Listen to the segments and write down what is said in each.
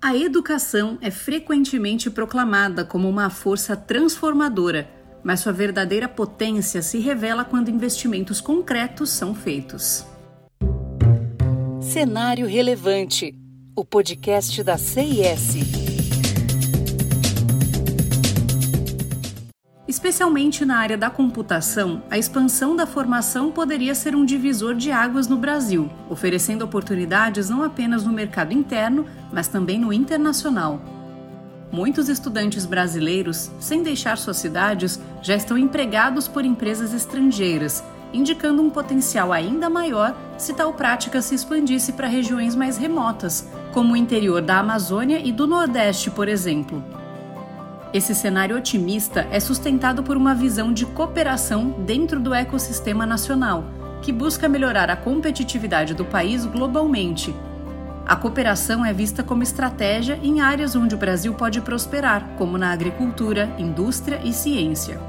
A educação é frequentemente proclamada como uma força transformadora, mas sua verdadeira potência se revela quando investimentos concretos são feitos. Cenário Relevante o podcast da CIS. Especialmente na área da computação, a expansão da formação poderia ser um divisor de águas no Brasil, oferecendo oportunidades não apenas no mercado interno, mas também no internacional. Muitos estudantes brasileiros, sem deixar suas cidades, já estão empregados por empresas estrangeiras, indicando um potencial ainda maior se tal prática se expandisse para regiões mais remotas, como o interior da Amazônia e do Nordeste, por exemplo. Esse cenário otimista é sustentado por uma visão de cooperação dentro do ecossistema nacional, que busca melhorar a competitividade do país globalmente. A cooperação é vista como estratégia em áreas onde o Brasil pode prosperar, como na agricultura, indústria e ciência.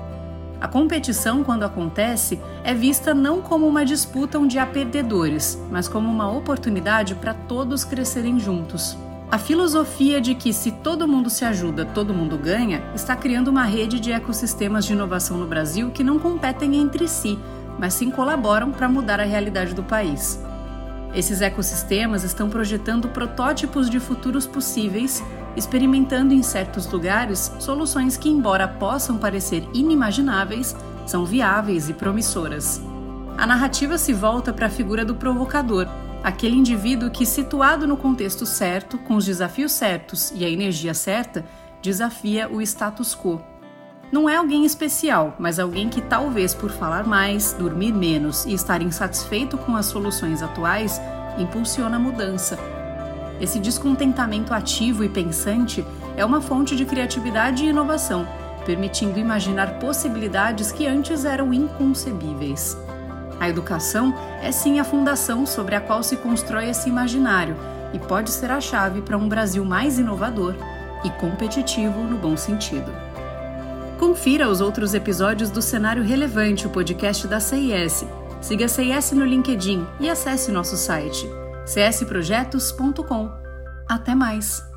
A competição, quando acontece, é vista não como uma disputa onde há perdedores, mas como uma oportunidade para todos crescerem juntos. A filosofia de que se todo mundo se ajuda, todo mundo ganha, está criando uma rede de ecossistemas de inovação no Brasil que não competem entre si, mas sim colaboram para mudar a realidade do país. Esses ecossistemas estão projetando protótipos de futuros possíveis, experimentando em certos lugares soluções que, embora possam parecer inimagináveis, são viáveis e promissoras. A narrativa se volta para a figura do provocador, aquele indivíduo que, situado no contexto certo, com os desafios certos e a energia certa, desafia o status quo. Não é alguém especial, mas alguém que talvez por falar mais, dormir menos e estar insatisfeito com as soluções atuais, impulsiona a mudança. Esse descontentamento ativo e pensante é uma fonte de criatividade e inovação, permitindo imaginar possibilidades que antes eram inconcebíveis. A educação é sim a fundação sobre a qual se constrói esse imaginário e pode ser a chave para um Brasil mais inovador e competitivo no bom sentido. Confira os outros episódios do Cenário Relevante, o podcast da CIS. Siga a CIS no LinkedIn e acesse nosso site csprojetos.com. Até mais!